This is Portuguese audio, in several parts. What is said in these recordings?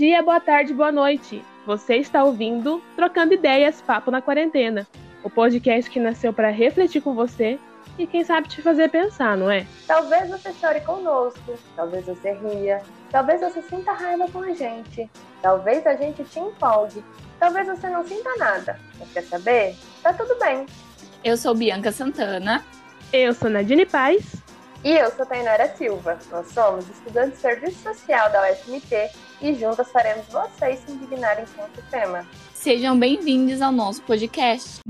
dia, boa tarde, boa noite. Você está ouvindo Trocando Ideias Papo na Quarentena, o podcast que nasceu para refletir com você e quem sabe te fazer pensar, não é? Talvez você chore conosco, talvez você ria, talvez você sinta raiva com a gente, talvez a gente te empolgue, talvez você não sinta nada. Mas quer saber? Tá tudo bem. Eu sou Bianca Santana. Eu sou Nadine Paz. E eu sou Tainara Silva. Nós somos estudantes de Serviço Social da UFMT e juntas faremos vocês se indignarem com o tema. Sejam bem-vindos ao nosso podcast.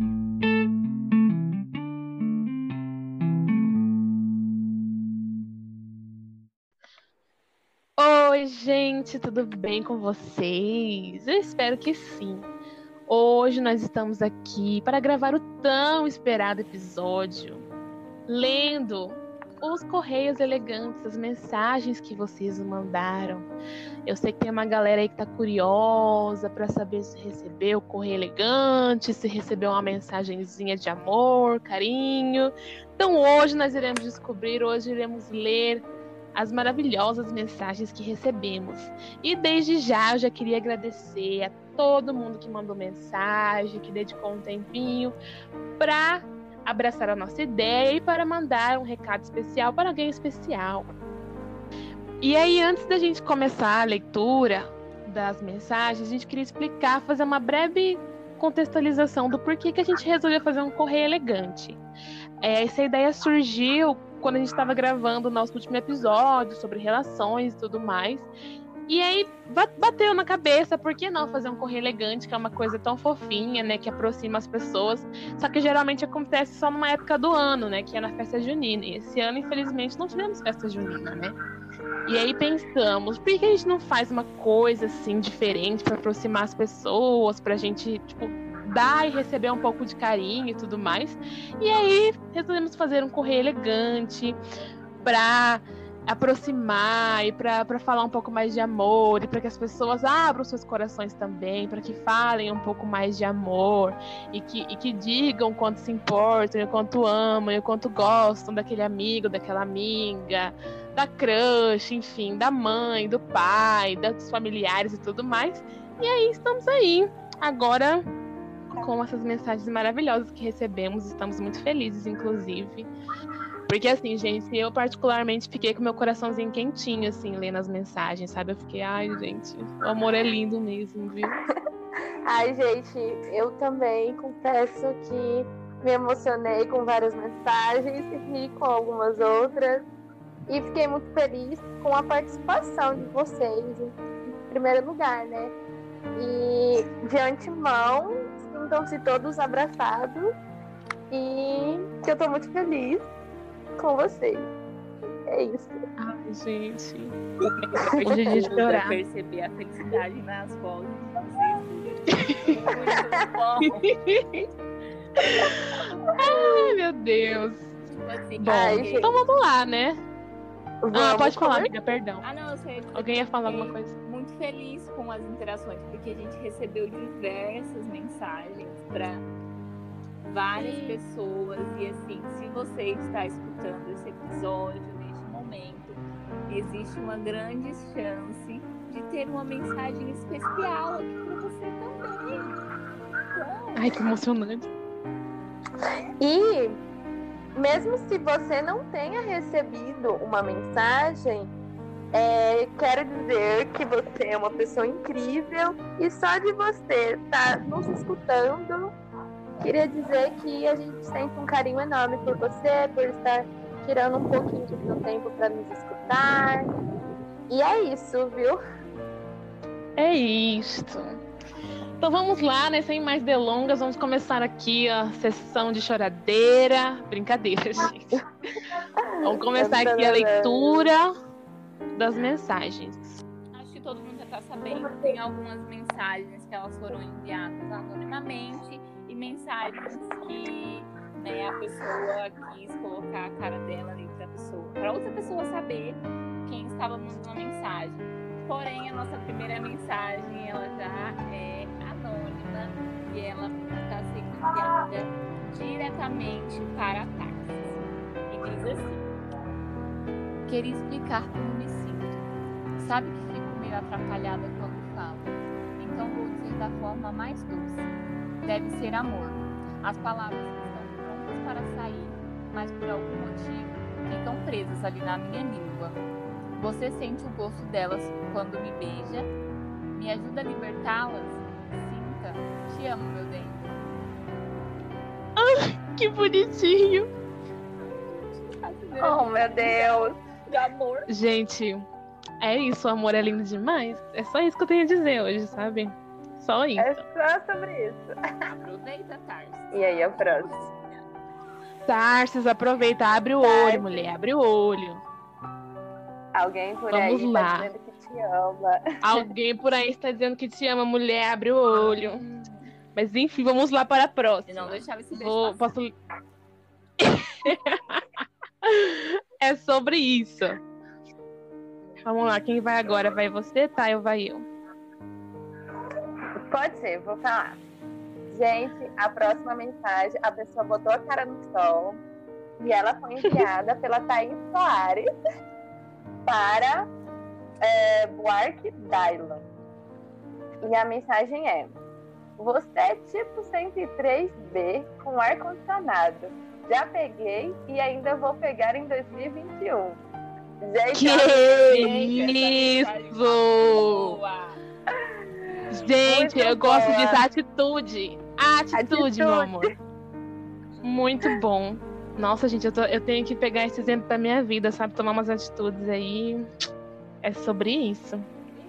Oi, gente, tudo bem com vocês? Eu espero que sim. Hoje nós estamos aqui para gravar o tão esperado episódio, lendo os correios elegantes, as mensagens que vocês mandaram. Eu sei que tem uma galera aí que tá curiosa para saber se recebeu o correio elegante, se recebeu uma mensagenzinha de amor, carinho. Então hoje nós iremos descobrir, hoje iremos ler as maravilhosas mensagens que recebemos. E desde já eu já queria agradecer a todo mundo que mandou mensagem, que dedicou um tempinho para abraçar a nossa ideia e para mandar um recado especial para alguém especial. E aí, antes da gente começar a leitura das mensagens, a gente queria explicar, fazer uma breve contextualização do porquê que a gente resolveu fazer um correio elegante. É, essa ideia surgiu quando a gente estava gravando o nosso último episódio sobre relações e tudo mais. E aí bateu na cabeça, por que não fazer um correio elegante, que é uma coisa tão fofinha, né, que aproxima as pessoas. Só que geralmente acontece só numa época do ano, né, que é na festa junina. E esse ano, infelizmente, não tivemos festa junina, né? E aí pensamos, por que a gente não faz uma coisa assim diferente para aproximar as pessoas, pra gente, tipo, dar e receber um pouco de carinho e tudo mais. E aí resolvemos fazer um correio elegante para aproximar e para falar um pouco mais de amor e para que as pessoas abram seus corações também, para que falem um pouco mais de amor e que, e que digam quanto se importam, o quanto amam, o quanto gostam daquele amigo, daquela amiga, da crush, enfim, da mãe, do pai, dos familiares e tudo mais. E aí estamos aí. Agora com essas mensagens maravilhosas que recebemos, estamos muito felizes, inclusive. Porque assim, gente, eu particularmente fiquei com meu coraçãozinho quentinho, assim, lendo as mensagens, sabe? Eu fiquei, ai, gente, o amor é lindo mesmo, viu? ai, gente, eu também confesso que me emocionei com várias mensagens, ri com algumas outras. E fiquei muito feliz com a participação de vocês, em primeiro lugar, né? E de antemão, sintam-se todos abraçados. E que eu tô muito feliz com vocês. É isso. Ai, gente. Hoje a gente vai perceber a felicidade nas vozes de vocês. Muito bom. Ai, meu Deus. Tipo assim, bom, Ai, então vamos lá, né? Vamos ah, pode falar, amiga, perdão. Ah, não, eu sei. Alguém ia falar alguma coisa? Muito feliz com as interações, porque a gente recebeu diversas mensagens para várias pessoas. E assim, se você está escutando esse episódio neste momento, existe uma grande chance de ter uma mensagem especial aqui para você também. Então... Ai, que emocionante. E mesmo se você não tenha recebido uma mensagem, é, quero dizer que você é uma pessoa incrível e só de você estar tá nos escutando Queria dizer que a gente sente um carinho enorme por você, por estar tirando um pouquinho do seu tempo para nos escutar. E é isso, viu? É isto. Então vamos lá, né? Sem mais delongas, vamos começar aqui a sessão de choradeira. Brincadeira, gente. vamos começar aqui a leitura das mensagens. Acho que todo mundo já está sabendo que tem algumas mensagens que elas foram enviadas anonimamente mensagens que né, a pessoa quis colocar a cara dela ali para pessoa, para outra pessoa saber quem estava mandando a mensagem. Porém, a nossa primeira mensagem ela já é anônima e ela está sendo enviada diretamente para táxi. E diz assim: Queria explicar como me sinto. Sabe que fico meio atrapalhada quando falo forma mais doce. Deve ser amor. As palavras estão prontas para sair, mas por algum motivo ficam presas ali na minha língua. Você sente o gosto delas quando me beija? Me ajuda a libertá-las? Sinta. Te amo, meu bem. Que bonitinho. Oh, meu Deus. De amor. Gente, é isso. O amor é lindo demais. É só isso que eu tenho a dizer hoje, sabe? Só isso. É só sobre isso. Aproveita, Tarso. E aí, o próximo? Tarsis, aproveita, abre o Tarsis. olho, mulher, abre o olho. Alguém por Vamos aí lá. tá dizendo que te ama. Alguém por aí está dizendo que te ama, mulher, abre o olho. Mas enfim, vamos lá para a próxima. não deixava esse beijo Vou, passar. posso. é sobre isso. Vamos lá, quem vai agora? Vai você, tá? Eu vai eu. Pode ser, vou falar. Gente, a próxima mensagem, a pessoa botou a cara no sol e ela foi enviada pela Thaís Soares para é, Buarque Dylan. E a mensagem é: Você é tipo 103B com ar-condicionado. Já peguei e ainda vou pegar em 2021. Gente, Que isso! Gente, eu gosto boa. disso, atitude. Atitude, Atitude. meu amor. Muito bom. Nossa, gente, eu, tô- eu tenho que pegar esse exemplo pra minha vida, sabe? Tomar umas atitudes aí. É sobre isso.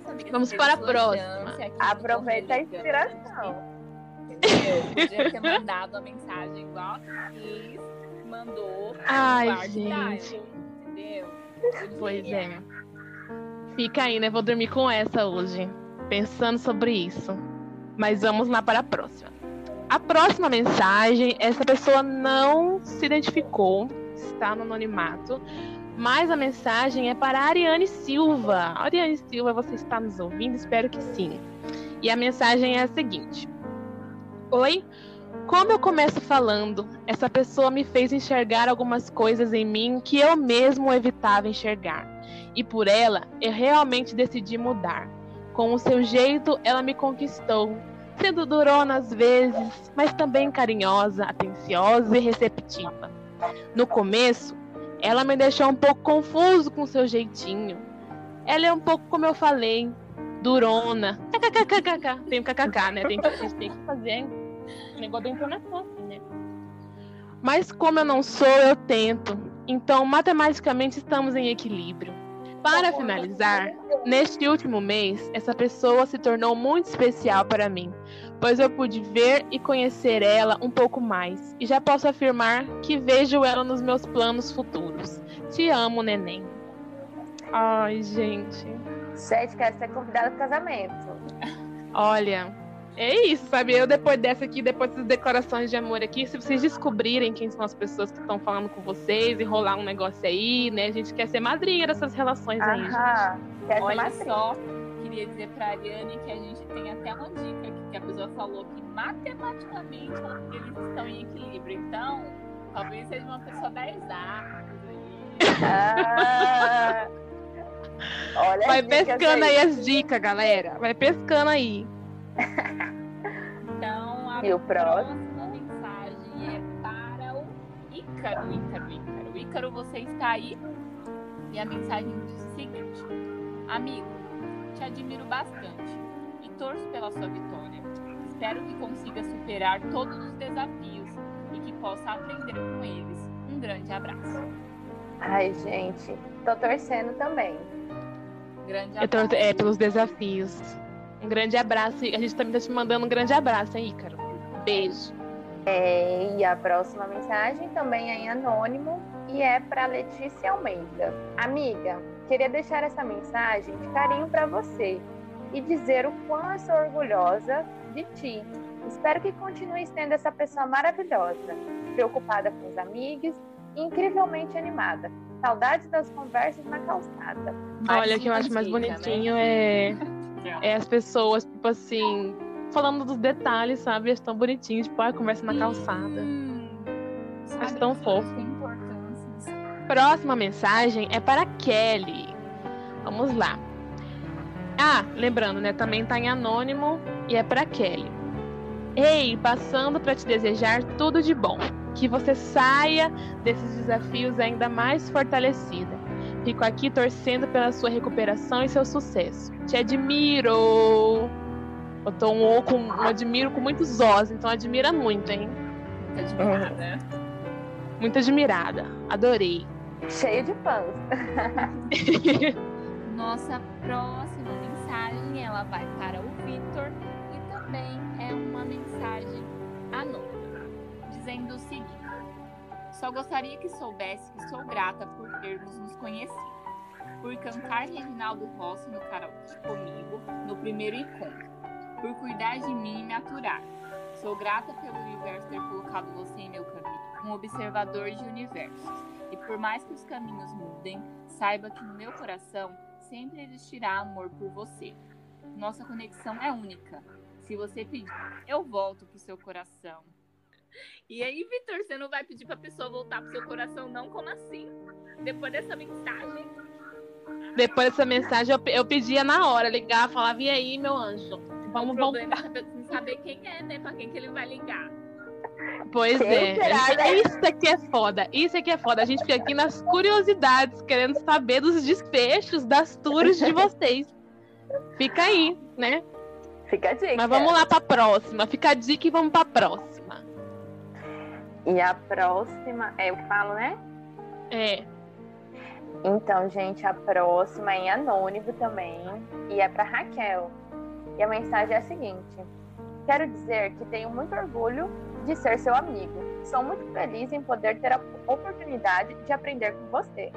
Amiga, Vamos para a próxima. aproveita a inspiração. Entendeu? Podia ter mandado uma mensagem igual a Cris mandou. Ai, gente. Entendeu? Pois é. Fica aí, né? Vou dormir com essa hoje, pensando sobre isso. Mas vamos lá para a próxima. A próxima mensagem, essa pessoa não se identificou, está no anonimato, mas a mensagem é para a Ariane Silva. Ariane Silva, você está nos ouvindo? Espero que sim. E a mensagem é a seguinte: Oi, como eu começo falando, essa pessoa me fez enxergar algumas coisas em mim que eu mesmo evitava enxergar. E por ela, eu realmente decidi mudar. Com o seu jeito, ela me conquistou, sendo durona às vezes, mas também carinhosa, atenciosa e receptiva. No começo, ela me deixou um pouco confuso com seu jeitinho. Ela é um pouco como eu falei, durona. KKKKK. Tem o kkk, né? Tem que, tem que fazer o negócio da entonação, assim, né? Mas como eu não sou, eu tento. Então, matematicamente, estamos em equilíbrio. Para finalizar, neste último mês, essa pessoa se tornou muito especial para mim, pois eu pude ver e conhecer ela um pouco mais, e já posso afirmar que vejo ela nos meus planos futuros. Te amo, neném. Ai, gente. Gente, quero ser convidada pro casamento. Olha, é isso, sabe? Eu depois dessa aqui, depois dessas declarações de amor aqui, se vocês descobrirem quem são as pessoas que estão falando com vocês e rolar um negócio aí, né? A gente quer ser madrinha dessas relações aí, gente. Aham. Quero ser Olha madrinha. só, queria dizer pra Ariane que a gente tem até uma dica aqui, que a pessoa falou que matematicamente eles estão em equilíbrio. Então, talvez seja uma pessoa da exatas aí. Ah. Olha Vai pescando aí as dicas, galera. Vai pescando aí. Então, a E o próximo? próxima mensagem é para o Ícaro, Ícaro, Ícaro. Ícaro, você está aí? E a mensagem diz o seguinte: Amigo, te admiro bastante e torço pela sua vitória. Espero que consiga superar todos os desafios e que possa aprender com eles. Um grande abraço. Ai, gente, tô torcendo também. Grande Eu tô, abraço. é, pelos desafios. Um grande abraço. A gente também tá te mandando um grande abraço, hein, Ícaro? Beijo. É, e a próxima mensagem também é em anônimo e é para Letícia Almeida. Amiga, queria deixar essa mensagem de carinho para você e dizer o quão eu sou orgulhosa de ti. Espero que continue sendo essa pessoa maravilhosa, preocupada com os amigos e incrivelmente animada. Saudades das conversas na calçada. Olha, o que eu acho mais né? bonitinho é, é as pessoas, tipo assim, falando dos detalhes, sabe? Eles tão bonitinhos, tipo, a conversa na calçada. Hum, Acho tão fofo. Próxima mensagem é para Kelly. Vamos lá. Ah, lembrando, né? Também tá em anônimo e é para Kelly. Ei, passando para te desejar tudo de bom. Que você saia desses desafios ainda mais fortalecida. Fico aqui torcendo pela sua recuperação e seu sucesso. Te admiro! Eu tô um, com, um admiro com muitos os, então admira muito, hein? Muito admirada. Muito admirada. Adorei. Cheio de fãs. Nossa próxima mensagem ela vai para o Vitor e também é uma mensagem anônima, dizendo o seguinte: Só gostaria que soubesse que sou grata por termos nos conhecido, por cantar Reginaldo Rossi no karaokê comigo no primeiro encontro, por cuidar de mim e me aturar. Sou grata pelo universo ter colocado você em meu caminho, um observador de universos. E por mais que os caminhos mudem, saiba que no meu coração sempre existirá amor por você. Nossa conexão é única. Se você pedir, eu volto pro seu coração. E aí, Vitor, você não vai pedir pra pessoa voltar pro seu coração, não? Como assim? Depois dessa mensagem? Depois dessa mensagem, eu, eu pedia na hora, ligar, falava, e aí, meu anjo? Vamos voltar. é saber, saber quem é, né? Pra quem que ele vai ligar. Pois Quem é. será, né? Isso aqui é foda. Isso aqui é foda. A gente fica aqui nas curiosidades, querendo saber dos desfechos das tours de vocês. Fica aí, né? Fica a dica. Mas vamos lá pra próxima. Fica a dica e vamos pra próxima. E a próxima é eu que falo, né? É. Então, gente, a próxima é em anônimo também. E é para Raquel. E a mensagem é a seguinte: Quero dizer que tenho muito orgulho de ser seu amigo. Sou muito feliz em poder ter a oportunidade de aprender com você.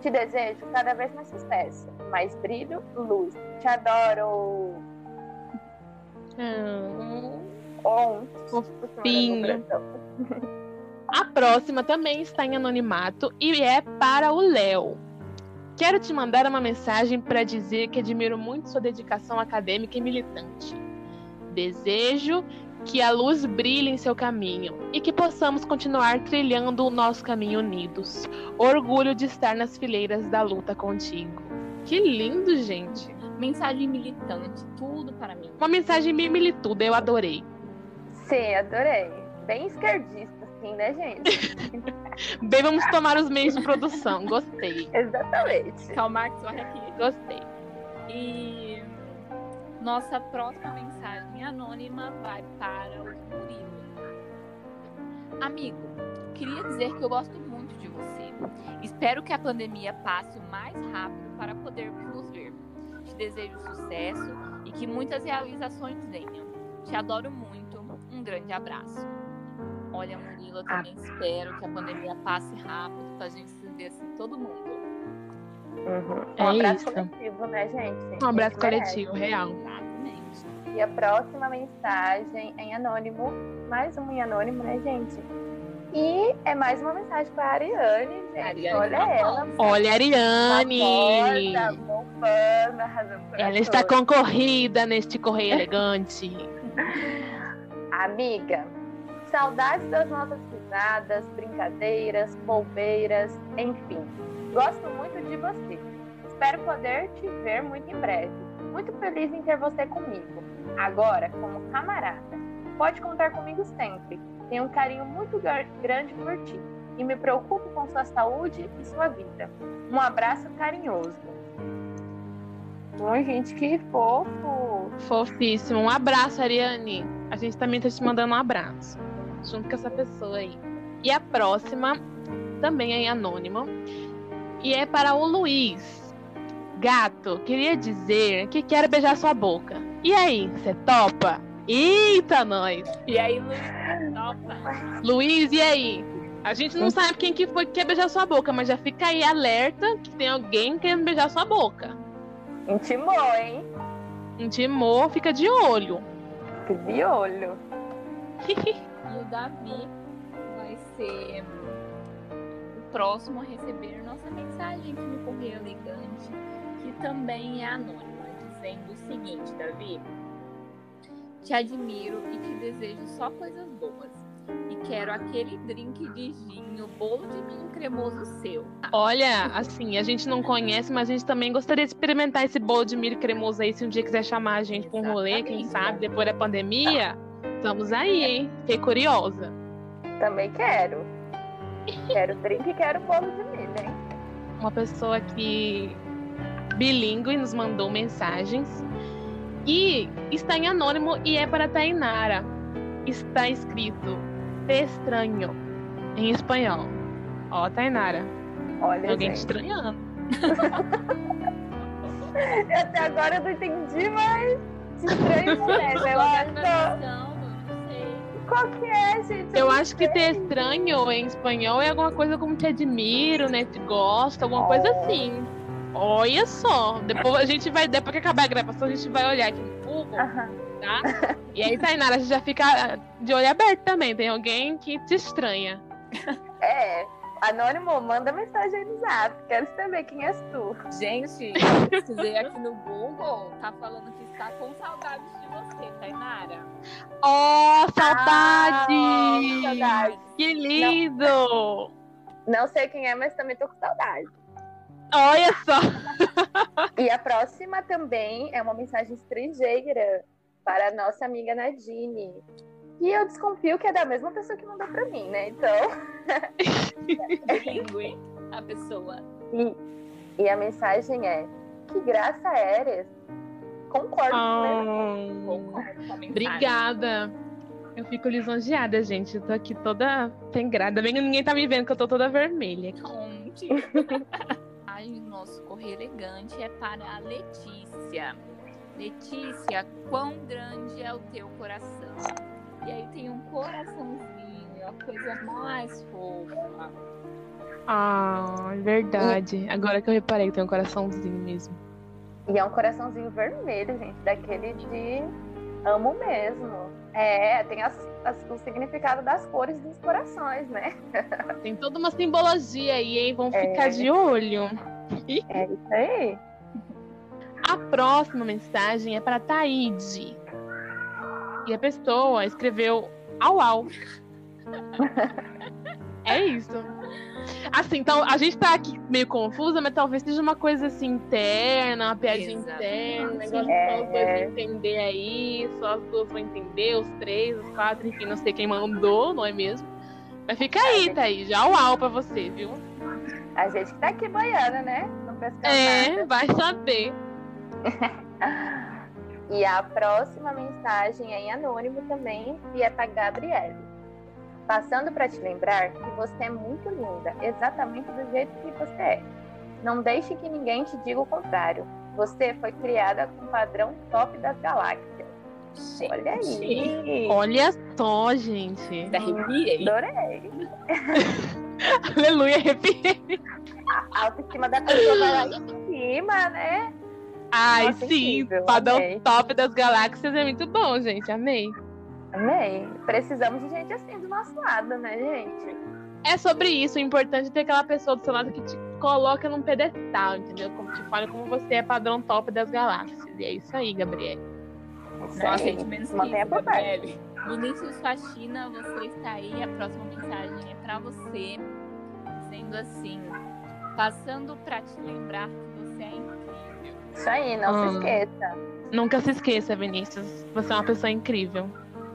Te desejo cada vez mais sucesso, mais brilho, luz. Te adoro! Hum. On. Fofinho. A próxima também está em anonimato e é para o Léo. Quero te mandar uma mensagem para dizer que admiro muito sua dedicação acadêmica e militante. Desejo que a luz brilhe em seu caminho e que possamos continuar trilhando o nosso caminho unidos. Orgulho de estar nas fileiras da luta contigo. Que lindo, gente. Mensagem militante, tudo para mim. Uma mensagem bem milituda, eu adorei. Sim, adorei. Bem esquerdista, assim, né, gente? Bem, vamos tomar os meios de produção. Gostei, Exatamente. Karl Marx, olha aqui. gostei. E nossa próxima mensagem anônima vai para o Murilo. Amigo, queria dizer que eu gosto muito de você. Espero que a pandemia passe o mais rápido para podermos nos ver. Te desejo sucesso e que muitas realizações venham. Te adoro muito. Um grande abraço. Olha, Murilo, eu também espero que a pandemia passe rápido para a gente se ver assim, todo mundo. Uhum. É Um abraço isso. coletivo, né, gente? Um abraço merece. coletivo, real. Exatamente. E a próxima mensagem é em anônimo, mais uma em anônimo, né, gente? E é mais uma mensagem para a Ariane, gente. Ariane Olha ela. Olha, a Ariane. Famosa, bombando, arrasando Ela está concorrida neste correio elegante. Amiga, saudades das nossas risadas, brincadeiras, bobeiras, enfim. Gosto muito de você. Espero poder te ver muito em breve. Muito feliz em ter você comigo. Agora, como camarada. Pode contar comigo sempre. Tenho um carinho muito grande por ti e me preocupo com sua saúde e sua vida. Um abraço carinhoso. Oi, gente, que fofo. Fofíssimo. Um abraço, Ariane. A gente também tá te mandando um abraço. Junto com essa pessoa aí. E a próxima também é em anônimo. E é para o Luiz. Gato, queria dizer que quero beijar sua boca. E aí, você topa? Eita, nós! E aí, Luiz, topa. Luiz, e aí? A gente não sabe quem que foi que quer beijar sua boca, mas já fica aí alerta que tem alguém querendo beijar sua boca. Intimou, hein? Intimou, fica de olho. De olho. E o Davi vai ser o próximo a receber nossa mensagem aqui no Correio Elegante, que também é anônima, dizendo o seguinte, Davi. Te admiro e te desejo só coisas boas. E quero aquele drink de vinho, bolo de milho cremoso seu. Olha, assim, a gente não conhece, mas a gente também gostaria de experimentar esse bolo de milho cremoso aí. Se um dia quiser chamar a gente pra um rolê, quem sabe, depois da pandemia, estamos aí, hein? Fiquei curiosa. Também quero. Quero drink e quero bolo de milho, hein? Uma pessoa que bilíngue nos mandou mensagens e está em anônimo e é para Tainara. Está escrito Te estranho em espanhol. Ó, Tainara, Olha, tem alguém te gente. estranhando. Até agora eu não entendi, mas de estranho não é, né? Eu acho. Qual que é, gente? Eu não acho que te estranho em espanhol é alguma coisa como te admiro, né? Te gosto, alguma coisa Oh. assim. Olha só. Depois a gente vai, depois que acabar a gravação, a gente vai olhar aqui no Google, tá? E aí, Tainara, a gente já fica ah, de olho aberto também. Tem alguém que te estranha. É. Anônimo, manda mensagem no zap. Quero saber quem és tu. Gente, pesquisei aqui no Google, tá falando que está com saudades de você, Tainara. Oh, saudade! Ah, saudade. Que lindo! Não sei quem é, mas também tô com saudade. Olha só! E a próxima também é uma mensagem estrangeira para a nossa amiga Nadine. E eu desconfio que é da mesma pessoa que mandou pra mim, né? Então. Bilíngue, a pessoa. E, e a mensagem é: Que graça eres. Concordo com Oh. Concordo com. Obrigada. Eu fico lisonjeada, gente. Eu tô aqui toda pengrada. Bem que ninguém tá me vendo, que eu tô toda vermelha. Onde? Ai, o nosso correio elegante é para a Letícia. Letícia, quão grande é o teu coração? E aí tem um coraçãozinho, a coisa mais fofa. Ah, verdade. Agora que eu reparei que tem um coraçãozinho mesmo. E é um coraçãozinho vermelho, gente, daquele de amo mesmo. É, tem as, as- o significado das cores dos corações, né? Tem toda uma simbologia aí, hein? Vamos É. ficar de olho. É isso aí. A próxima mensagem é para Taíde. E a pessoa escreveu au au. É isso. Assim, então a gente tá aqui meio confusa, mas talvez seja uma coisa assim interna, uma piadinha Exatamente. interna, um negócio que É, só os dois é. vão entender aí, só as duas vão entender, os três, os quatro, enfim, não sei quem mandou, não é mesmo? Mas fica aí, gente. Thaís, au au pra você, viu? A gente que tá aqui boiando, né? Não pescando É, nada. vai saber. E a próxima mensagem é em anônimo também e é para Gabriele. Passando para te lembrar que você é muito linda, exatamente do jeito que você é. Não deixe que ninguém te diga o contrário. Você foi criada com o padrão top das galáxias. Olha aí. Olha só, gente. Arrepiei. Adorei. Aleluia, arrepiei. A autoestima da pessoa vai lá em cima, né? Ai, Nossa, sim, incrível, padrão amei. top das galáxias é muito bom, gente. Amei. Amei. Precisamos de gente assim do nosso lado, né, gente? É sobre isso. O importante é ter aquela pessoa do seu lado que te coloca num pedestal, entendeu? Como te fala como você é padrão top das galáxias. E é isso aí, Gabriele. Isso Não aí. aceite menos que Mantenha isso. Gabriele. Vinícius Faxina, você está aí. A próxima mensagem é para você, dizendo assim: passando para te lembrar que você é incrível. Isso aí, não se Ah. esqueça. Nunca se esqueça, Vinícius. Você é uma pessoa incrível.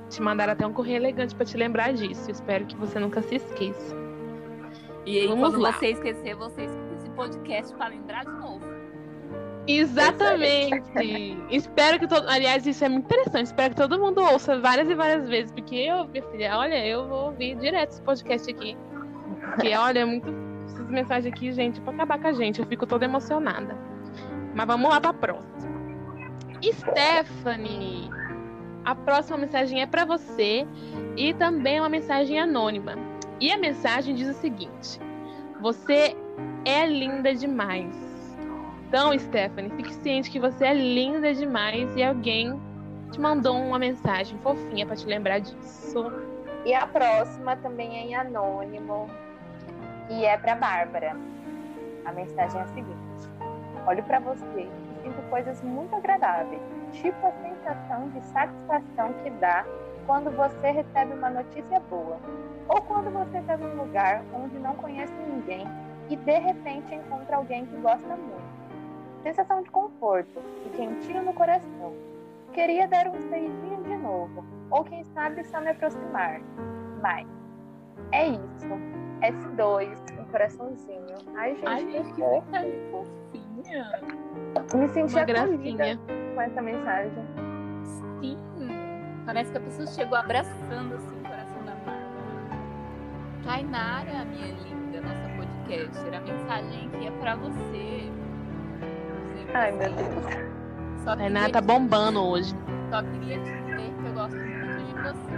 Te mandaram até um correio elegante pra te lembrar disso. Espero que você nunca se esqueça. E aí, Vamos quando lá. você esquecer, você escuta esse podcast para lembrar de novo. Exatamente. Espero que todo. Aliás, isso é muito interessante. Espero que todo mundo ouça várias e várias vezes. Porque eu, minha filha, olha, eu vou ouvir direto esse podcast aqui. Porque, olha, é muito. Essas mensagens aqui, gente, pra acabar com a gente. Eu fico toda emocionada. Mas vamos lá pra próxima. Stephanie. A próxima mensagem é pra você. E também é uma mensagem anônima. E a mensagem diz o seguinte: Você é linda demais. Então, Stephanie, fique ciente que você é linda demais e alguém te mandou uma mensagem fofinha pra te lembrar disso. E a próxima também é em anônimo e é para Bárbara. A mensagem é a seguinte: Olho para você sinto coisas muito agradáveis, tipo a sensação de satisfação que dá quando você recebe uma notícia boa, ou quando você está num lugar onde não conhece ninguém e de repente encontra alguém que gosta muito. Sensação de conforto e quentinho no coração. Queria dar um beijinho de novo, ou quem sabe só me aproximar. Mas é isso. S2, um coraçãozinho. Ai, gente, Ai, que que fofinha. Me senti acolhida com essa mensagem. Sim. Parece que a pessoa chegou abraçando assim o coração da Marvel. Tainara, minha linda, nossa podcaster, a mensagem aqui é pra você. Ai, meu Deus. Só Tainá queria tá bombando hoje. Só queria te dizer que eu gosto muito de você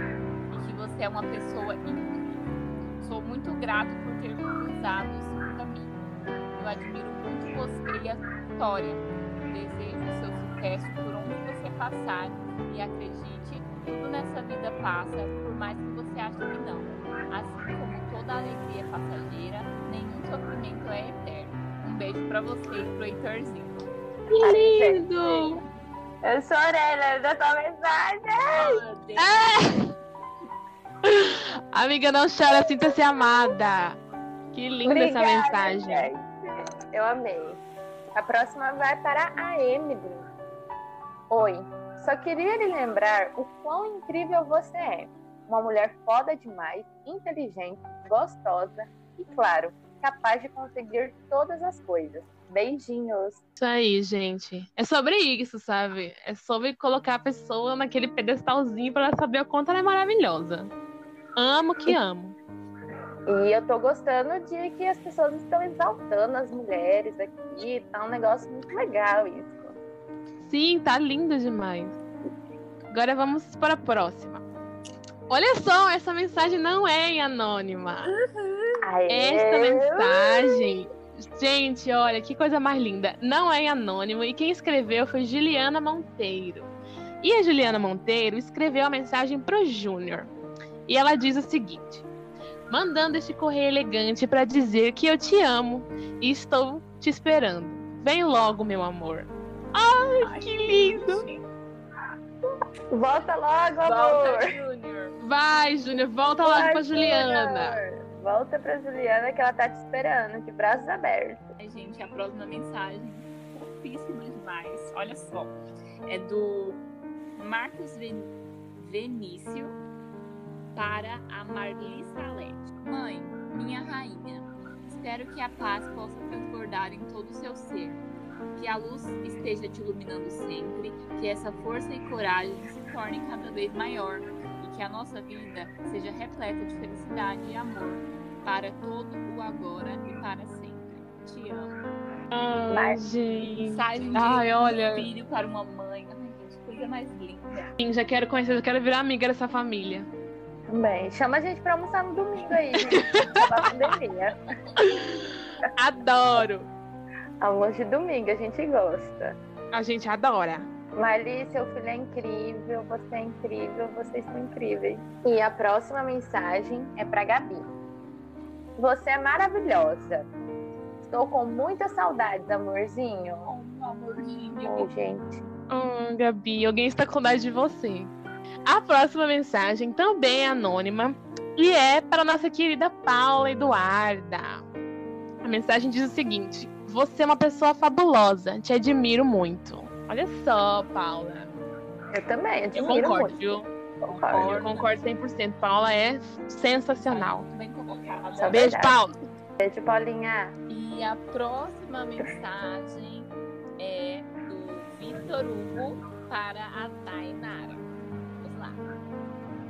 e que você é uma pessoa incrível. Sou muito grato por ter cruzado o seu caminho. Eu admiro muito você e a sua história. Desejo seu sucesso por onde você passar e acredite, tudo nessa vida passa, por mais que você ache que não. Assim como toda alegria é passageira, nenhum sofrimento é eterno. Um beijo pra você e pro Heitorzinho. Que lindo! Eu chorei lendo essa mensagem. Meu Deus. Amiga, não chora, sinta-se amada. Que linda essa Obrigada, mensagem. gente. Eu amei. A próxima vai para a Emily. Oi, só queria lhe lembrar o quão incrível você é. Uma mulher foda demais, inteligente, gostosa e, claro, capaz de conseguir todas as coisas. Beijinhos. Isso aí, gente. É sobre isso, sabe? É sobre colocar a pessoa naquele pedestalzinho pra ela saber o quanto ela é maravilhosa. Amo que amo. E eu tô gostando de que as pessoas estão exaltando as mulheres aqui. Tá um negócio muito legal isso. Sim, tá lindo demais. Agora vamos para a próxima. Olha só, essa mensagem não é em anônima. Aê. Esta mensagem. Gente, olha que coisa mais linda. Não é em anônimo e quem escreveu foi Juliana Monteiro. E a Juliana Monteiro escreveu a mensagem pro Júnior. E ela diz o seguinte: mandando este correio elegante para dizer que eu te amo e estou te esperando. Vem logo, meu amor. Ai, que lindo! Volta logo, amor. Volta, Júnior. Vai, Júnior, volta logo Vai, pra Juliana. Júnior. Volta pra Juliana que ela tá te esperando, de braços abertos. Ai, gente, a próxima mensagem fofíssima demais. Olha só. É do Marcos Ven- Venício para a Marli Salete. Mãe, minha rainha, espero que a paz possa transbordar em todo o seu ser. Que a luz esteja te iluminando sempre, que essa força e coragem se tornem cada vez maior e que a nossa vida seja repleta de felicidade e amor para todo o agora e para sempre. Te amo. Ai, Mas- gente. Mensagem de Ai, olha. um filho para uma mãe. Ai, gente, coisa mais linda. Sim, já quero conhecer, já quero virar amiga dessa família. Também. Chama a gente pra almoçar no domingo aí, gente. Pandemia. Adoro! Almoço de domingo, a gente gosta. A gente adora. Marli, seu filho é incrível, você é incrível, vocês são incríveis. E a próxima mensagem é pra Gabi. Você é maravilhosa. Estou com muitas saudades, amorzinho. Oh, amorzinho. Oh, gente. Hum, Gabi, alguém está com saudade de você. A próxima mensagem também é anônima e é para nossa querida Paula Eduarda. A mensagem diz o seguinte: Você é uma pessoa fabulosa, te admiro muito. Olha só, Paula. Eu também, Eu admiro concordo, muito. viu? Concordo. Eu concordo 100%. Paula é sensacional. Muito bem. Só Beijo, verdade. Paula. Beijo, Paulinha. E a próxima mensagem é do Vitor Hugo para a Tainara.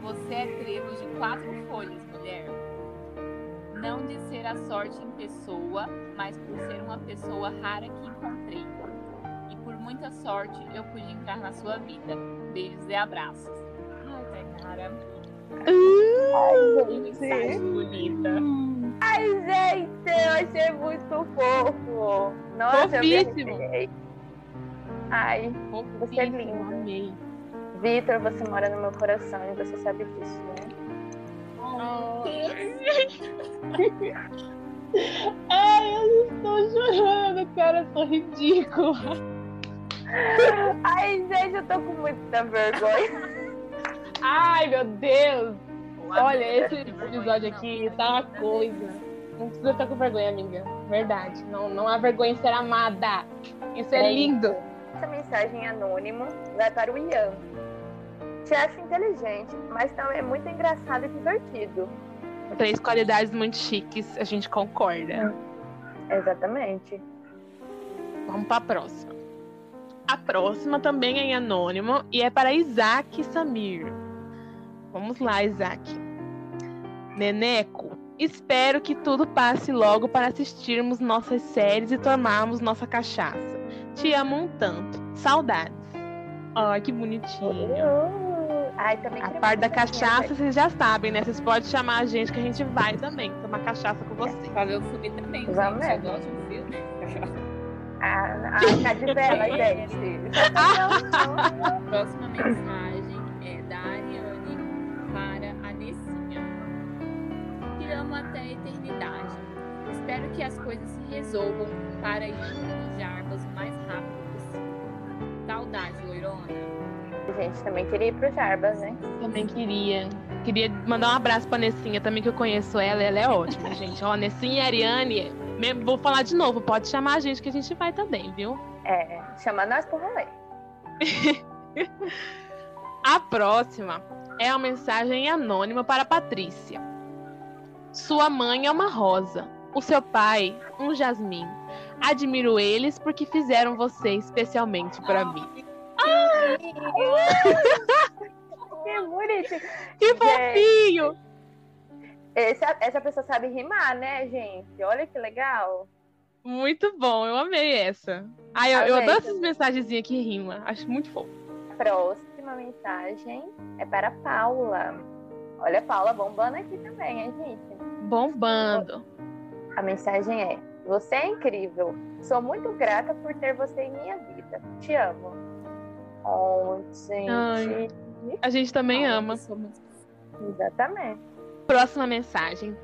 Você é trevo de quatro folhas, mulher. Não de ser a sorte em pessoa, mas por ser uma pessoa rara que encontrei. E por muita sorte eu pude entrar na sua vida. Beijos e abraços. Ai, Tainara. Que mensagem bonita. Ai, gente, eu achei muito fofo. Nossa, eu me Fofíssimo. arrepiei. Ai, Você é Fofíssimo, linda. Amei. Vitor, você mora no meu coração e você sabe disso, né? Ai, eu estou chorando, cara, eu sou ridícula. Ai, gente, eu tô com muita vergonha. Ai, meu Deus! Olha, esse episódio aqui tá uma coisa. Não precisa ficar com vergonha, amiga. Verdade. Não, não há vergonha em ser amada. Isso é, É lindo. Essa mensagem anônimo vai para o Ian. Te acho inteligente, mas também é muito engraçado e divertido. Três qualidades muito chiques, a gente concorda. Exatamente. Vamos para a próxima. A próxima também é em anônimo e é para Isaac Samir. Vamos lá, Isaac. Neneco, espero que tudo passe logo para assistirmos nossas séries e tomarmos nossa cachaça. Te amo um tanto. Saudades. Ai, que bonitinho. Uh, Ai, também A parte da cachaça, vocês já sabem, né? Vocês podem chamar a gente que a gente vai também tomar cachaça com vocês. Pra ver o filme também, gente. Vamos Eu mesmo. gosto de um filme. A, a Cadibela, gente. A próxima mensagem é da Ariane para a Nessinha. Te amo até a eternidade. Espero que as coisas se resolvam para ir no Jarbas o mais loirona. gente também queria ir pro Jarbas, né? Também queria. Queria mandar um abraço pra Nessinha também, que eu conheço ela. Ela é ótima, gente. Ó, Nessinha e Ariane, mesmo- vou falar de novo, pode chamar a gente que a gente vai também, viu? É, chama nós pro rolê. A próxima é uma mensagem anônima para a Patrícia. Sua mãe é uma rosa, o seu pai, um jasmim. Admiro eles porque fizeram você especialmente para mim. Que bonitinho. Que fofinho! Essa, essa pessoa sabe rimar, né, gente? Olha que legal. Muito bom, eu amei essa. Ai, eu, eu adoro essas mensagenzinhas que rima. Acho muito fofo. Próxima mensagem é para Paula. Olha a Paula bombando aqui também, hein, gente? Bombando. A mensagem é: Você é incrível. Sou muito grata por ter você em minha vida. Te amo. Oh, gente. Ai. A gente também ama. Exatamente. Próxima mensagem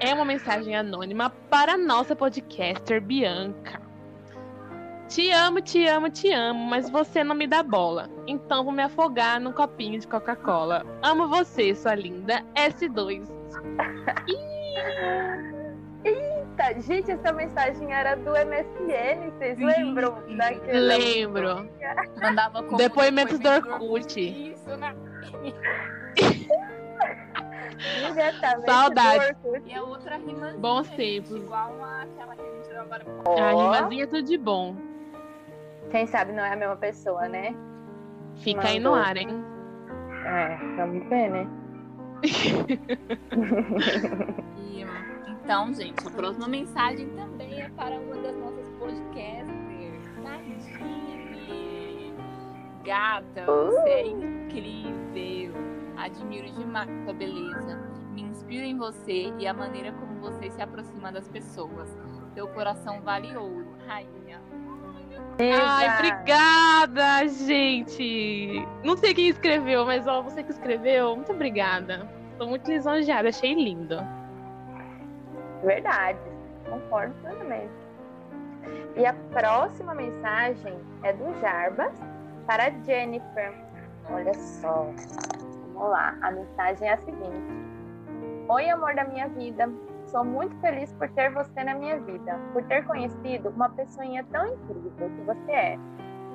é uma mensagem anônima para a nossa podcaster Bianca. Te amo, te amo, te amo, mas você não me dá bola. Então vou me afogar num copinho de Coca-Cola. Amo você, sua linda S2. Tá, gente, essa mensagem era do MSN. Vocês Sim, lembram sim. daquele? Lembro. Mandava como Depoimentos do depoimento Orkut. Isso, né? Diretamente do Orkut. E a outra rimazinha. Bons gente, tempos. Igual aquela que a gente agora. A Ó, rimazinha é tudo de bom. Quem sabe não é a mesma pessoa, né? Fica aí no Mandou. ar, hein? É, vamos ver, né? E, então, gente, a próxima mensagem também é para uma das nossas podcasters. Nadine. Gata, você é incrível. Admiro demais sua beleza. Me inspiro em você e a maneira como você se aproxima das pessoas. Seu coração vale ouro, rainha. Ai, obrigada, gente. Não sei quem escreveu, mas ó, você que escreveu, muito obrigada. Tô muito lisonjeada, achei lindo. Verdade, concordo plenamente. E a próxima mensagem é do Jarbas para Jennifer. Olha só. Vamos lá. A mensagem é a seguinte: Oi, amor da minha vida. Sou muito feliz por ter você na minha vida, por ter conhecido uma pessoinha tão incrível que você é.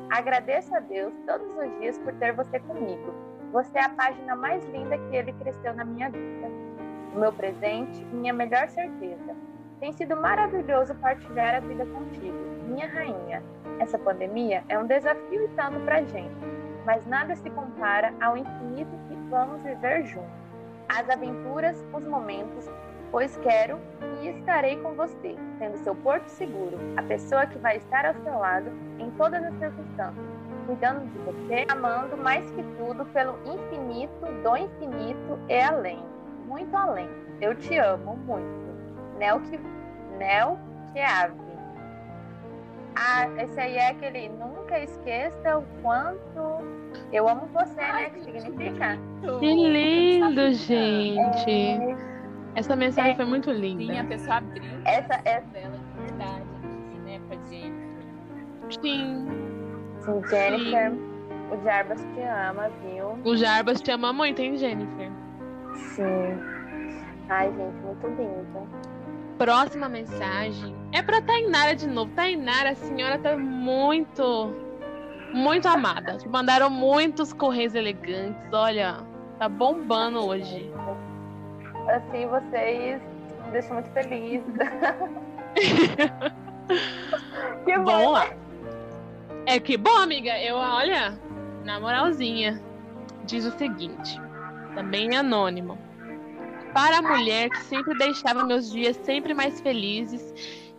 Agradeço a Deus todos os dias por ter você comigo. Você é a página mais linda que ele cresceu na minha vida. O meu presente, minha melhor certeza. Tem sido maravilhoso partilhar a vida contigo, minha rainha. Essa pandemia é um desafio e tanto pra gente, mas nada se compara ao infinito que vamos viver juntos. As aventuras, os momentos, pois quero e estarei com você, sendo seu porto seguro, a pessoa que vai estar ao seu lado em todas as circunstâncias, cuidando de você, amando mais que tudo pelo infinito, do infinito e além, muito além. Eu te amo muito. Nel que Nel que ave. Ah, esse aí é aquele nunca esqueça o quanto eu amo você, né? Que significa? Que lindo, gente. Essa mensagem É. foi muito Sim, a linda. pessoa abriu Essa- essa- dela de verdade aqui, né, pra Jennifer. Sim. Sim, Jennifer. O Jarbas te ama, viu? O Jarbas te ama muito, hein, Jennifer? Sim. Ai, gente, muito lindo. Próxima mensagem é pra Tainara de novo. Tainara, a senhora tá muito, muito amada. Mandaram muitos correios elegantes. Olha, tá bombando hoje. Assim, vocês me deixam muito feliz. que bom. Lá. É que bom, amiga. Eu, olha, na moralzinha, diz o seguinte, também anônimo. Para a mulher que sempre deixava meus dias sempre mais felizes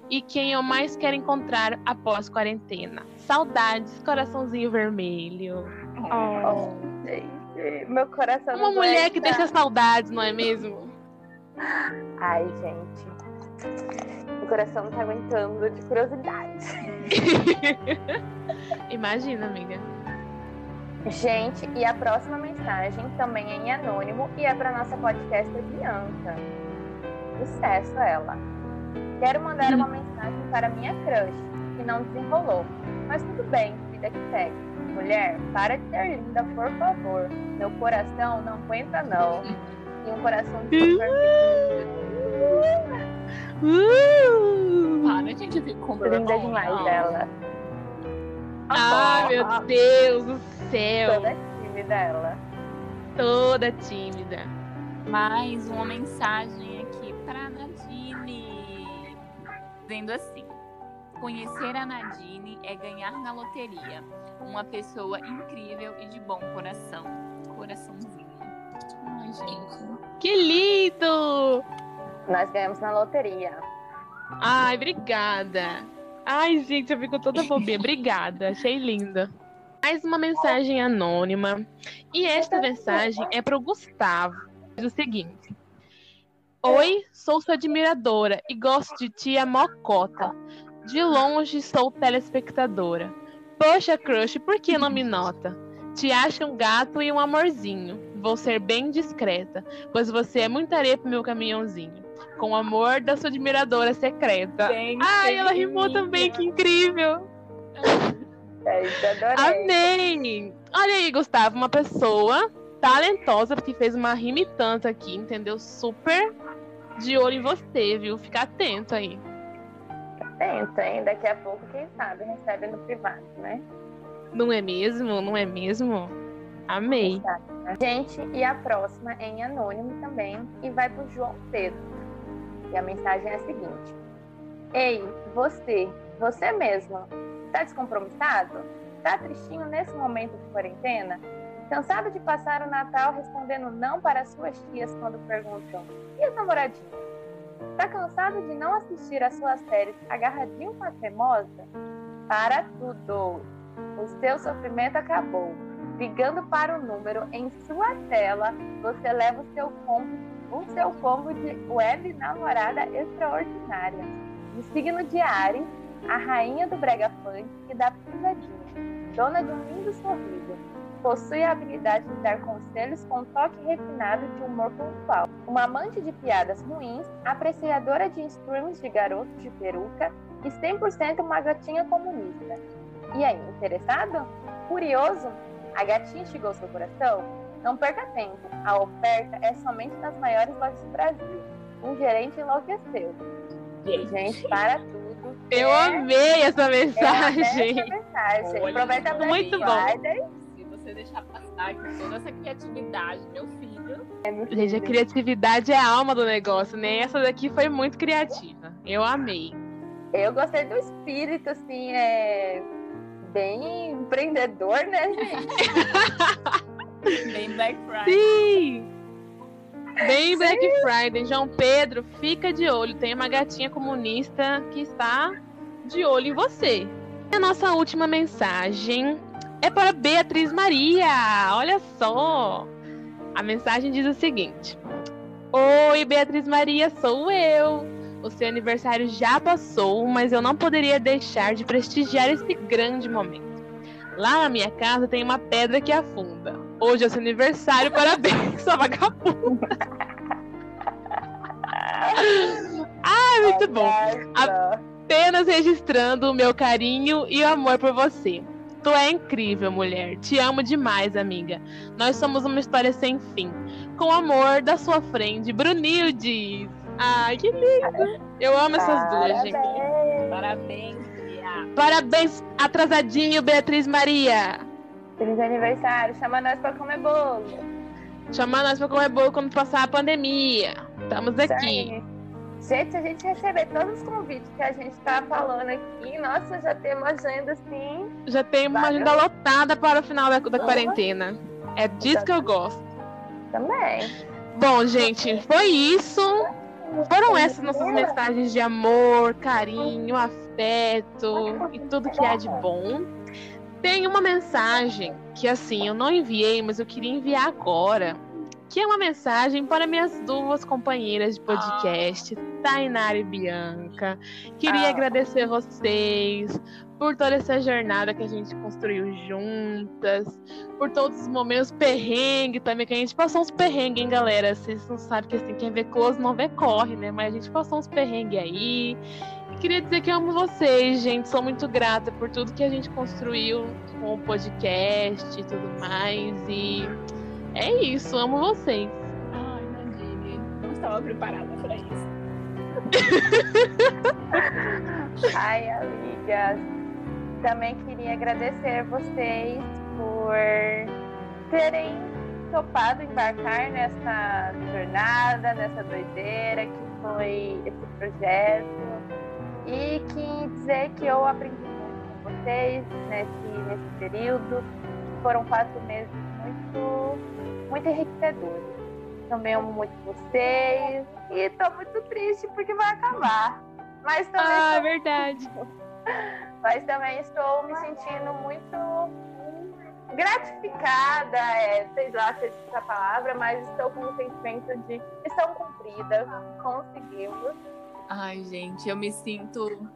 e quem eu mais quero encontrar após quarentena. Saudades, coraçãozinho vermelho. Oh, gente, meu coração Uma mulher que deixa saudades, não é mesmo? Ai, gente. Meu coração não tá aguentando de curiosidade. Imagina, amiga. Gente, e a próxima mensagem também é em anônimo e é para nossa podcaster Bianca. Sucesso ela. Quero mandar uma mensagem para minha crush, que não desenrolou. Mas tudo bem, vida que segue. Mulher, para de ser linda, por favor. Meu coração não aguenta, não. E um coração de Uh! Para, gente, eu fico com linda demais ela. Ai, meu Deus do céu. Toda tímida ela. Toda tímida. Mais uma mensagem aqui para Nadine. Dizendo assim: Conhecer a Nadine é ganhar na loteria. Uma pessoa incrível e de bom coração. Coraçãozinho. Ai, gente. Que lindo! Nós ganhamos na loteria. Ai, obrigada. Ai, gente, eu fico toda bobinha. Obrigada, achei linda. Mais uma mensagem anônima. E esta mensagem é para o Gustavo. Diz o seguinte: Oi, sou sua admiradora e gosto de ti a mocota. De longe sou telespectadora. Poxa, crush, por que não me nota? Te acho um gato e um amorzinho. Vou ser bem discreta, pois você é muita areia pro meu caminhãozinho. Com o amor da sua admiradora secreta. Gente, Ai, ela rimou também, que incrível! Gente, adorei. Amém! Olha aí, Gustavo, uma pessoa talentosa que fez uma rima e tanto aqui, entendeu? Super de olho em você, viu? Fica atento aí. Atento, hein? Daqui a pouco, quem sabe, recebe no privado, né? Não é mesmo? Não é mesmo? Amei. Gente, e a próxima é em anônimo também e vai pro João Pedro. E a mensagem é a seguinte: Ei, você, você mesmo, tá descompromissado? Tá tristinho nesse momento de quarentena? Cansado de passar o Natal respondendo não para suas tias quando perguntam: e as namoradinhas? Tá cansado de não assistir às suas séries agarradinho com a cremosa? Para tudo! O seu sofrimento acabou. Ligando para o número em sua tela, você leva o seu combo, o seu combo de web namorada extraordinária. De signo de Ares, a rainha do brega funk e da pisadinha, dona de um lindo sorriso. Possui a habilidade de dar conselhos com um toque refinado de humor pontual. Uma amante de piadas ruins, apreciadora de streams de garotos de peruca e 100% uma gatinha comunista. E aí, interessado? Curioso? A gatinha chegou ao seu coração? Não perca tempo, a oferta é somente nas maiores lojas do Brasil. Um gerente enlouqueceu. Gente, para tudo. Eu É- amei essa é mensagem. essa mensagem. Aproveita Black muito bom. Se você deixar passar aqui toda essa criatividade, meu filho. Gente, a criatividade é a alma do negócio, né? Essa daqui foi muito criativa. Eu amei. Eu gostei do espírito, assim, é bem empreendedor, né, gente? Bem Black Friday. Sim! Bem Black Friday. João Pedro, fica de olho. Tem uma gatinha comunista que está de olho em você. E a nossa última mensagem é para Beatriz Maria. Olha só. A mensagem diz o seguinte: Oi, Beatriz Maria, sou eu. O seu aniversário já passou, mas eu não poderia deixar de prestigiar esse grande momento. Lá na minha casa tem uma pedra que afunda. Hoje é seu aniversário, parabéns, sua vagabunda. Ai, muito bom. Apenas registrando o meu carinho e o amor por você. Tu é incrível, mulher. Te amo demais, amiga. Nós somos uma história sem fim. Com amor da sua frente, Brunildes. Ai, que lindo. Eu amo essas duas, gente. Parabéns. Parabéns, atrasadinho, Beatriz Maria. Feliz aniversário. Chama nós pra comer bolo. Chama nós pra comer bolo quando passar a pandemia. Estamos Isso aqui. aí. Gente, se a gente receber todos os convites que a gente tá falando aqui, nossa, já temos agenda assim. Já tem uma agenda lotada para o final da, da quarentena. É disso que eu gosto. Também. Bom, gente, foi isso. Foram essas nossas mensagens de amor, carinho, afeto e tudo que há de bom. Tem uma mensagem que, assim, eu não enviei, mas eu queria enviar agora. Que é uma mensagem para minhas duas companheiras de podcast, Tainara e Bianca. Queria Ah. agradecer vocês por toda essa jornada que a gente construiu juntas, por todos os momentos perrengue também, que a gente passou uns perrengues, hein, galera? Vocês não sabem que assim, quem vê close não vê corre, né? Mas a gente passou uns perrengues aí. Queria dizer que eu amo vocês, gente. Sou muito grata por tudo que a gente construiu com o podcast e tudo mais. E é isso, amo vocês. Ai, Nadine, não estava preparada para isso. Ai, amigas. Também queria agradecer vocês por terem topado embarcar nessa jornada, nessa doideira que foi esse projeto. E que dizer que eu aprendi muito com vocês nesse, nesse período. Foram quatro meses muito, muito enriquecedores. Também amo muito vocês. E tô muito triste porque vai acabar. Mas também Ah, tô- verdade. mas também estou me sentindo muito gratificada, é, sei lá se existe essa palavra, mas estou com o sentimento de missão cumprida, conseguimos. Ai, gente, eu me sinto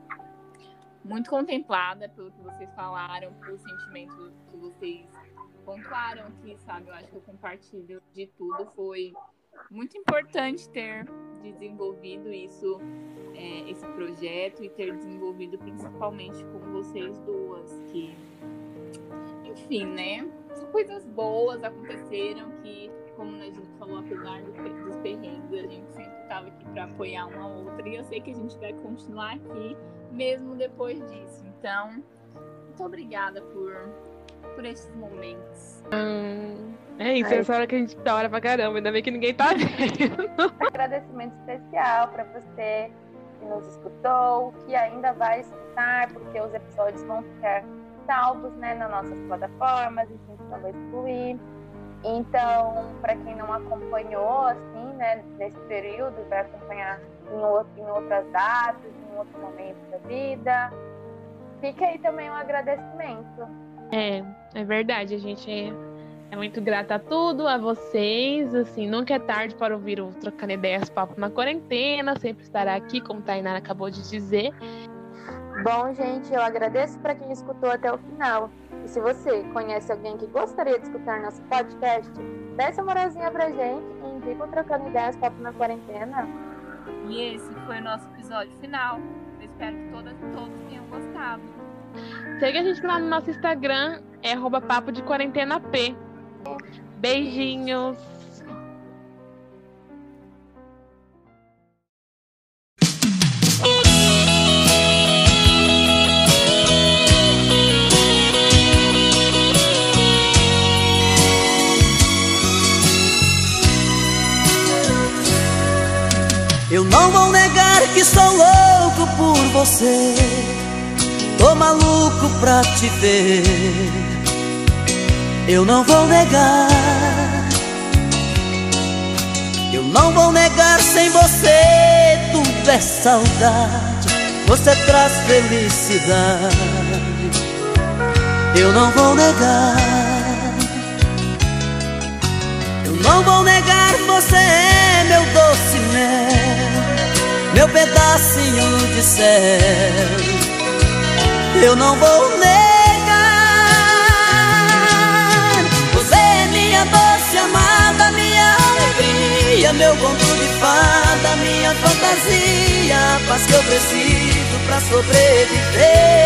muito contemplada pelo que vocês falaram, pelo sentimento que vocês pontuaram aqui, sabe? Eu acho que eu compartilho de tudo. Foi muito importante ter desenvolvido isso, é, esse projeto, e ter desenvolvido principalmente com vocês duas, que, enfim, né? Coisas boas aconteceram que, como a gente falou, apesar do pe- dos perrengues, a gente sempre estava aqui para apoiar uma a outra. E eu sei que a gente vai continuar aqui, mesmo depois disso. Então, muito obrigada por, por esses momentos. É isso, Ai. essa hora que a gente dá hora pra caramba, ainda bem que ninguém tá vendo. Agradecimento especial para você que nos escutou, que ainda vai escutar, porque os episódios vão ficar salvos né, nas nossas plataformas, a gente não vai excluir. Então, para quem não acompanhou, assim, né, nesse período, vai acompanhar em, outro, em outras datas, em outro momento da vida. Fica aí também um agradecimento. É, é verdade, a gente é, é muito grata a tudo, a vocês, assim, nunca é tarde para ouvir o Trocando Ideias Papo na Quarentena, sempre estará aqui, como a Tainara acabou de dizer. Bom, gente, eu agradeço para quem escutou até o final. E se você conhece alguém que gostaria de escutar nosso podcast, dá essa moralzinha pra gente e indica o Trocando Ideias Papo na Quarentena. E esse foi o nosso episódio final. Eu espero que todas todos tenham gostado. Segue a gente lá no nosso Instagram, é arroba papo de quarentena P. Beijinhos. Você. Tô maluco pra te ver. Eu não vou negar. Eu não vou negar sem você. Tudo é saudade. Você traz felicidade. Eu não vou negar. Eu não vou negar, você é meu doce mel, meu pedacinho de céu. Eu não vou negar, você é minha doce amada, minha alegria, meu conto de fada, minha fantasia, a paz que eu preciso pra sobreviver.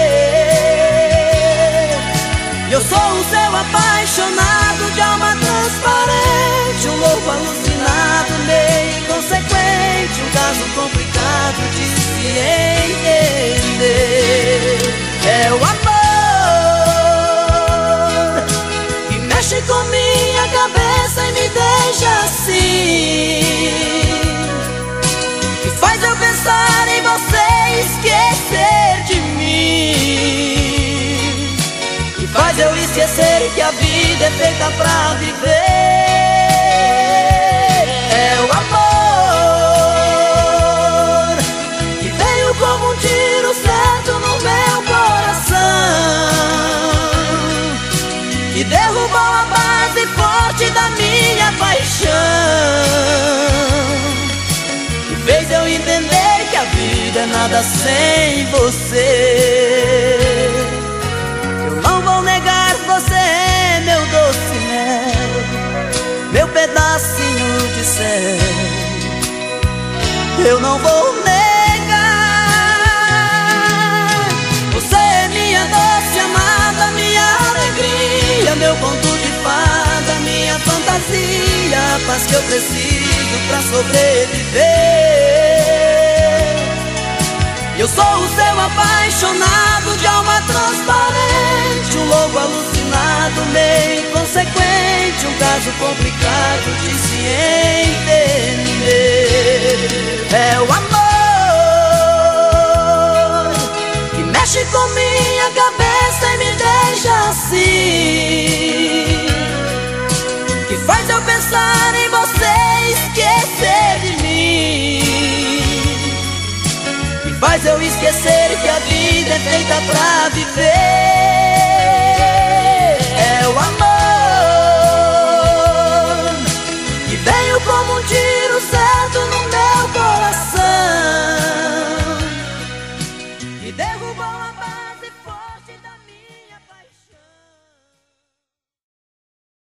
Eu sou o seu apaixonado de alma transparente Um louco alucinado, meio inconsequente Um caso complicado de se entender. É o amor Que mexe com minha cabeça e me deixa assim Que faz eu pensar em você e esquecer Faz eu esquecer que a vida é feita pra viver. É o amor Que veio como um tiro certo no meu coração Que derrubou a base forte da minha paixão Que fez eu entender que a vida é nada sem você Eu não vou negar. Você é minha doce amada, minha alegria, meu ponto de fada, minha fantasia, a paz que eu preciso pra sobreviver. Eu sou o seu apaixonado de alma transparente, um louco alucinado, meio inconsequente, um caso complicado de se entender. É o amor que mexe com minha cabeça e me deixa assim, que faz eu pensar em você e esquecer de mim. Faz eu esquecer que a vida é feita pra viver Veio como um tiro certo no meu coração.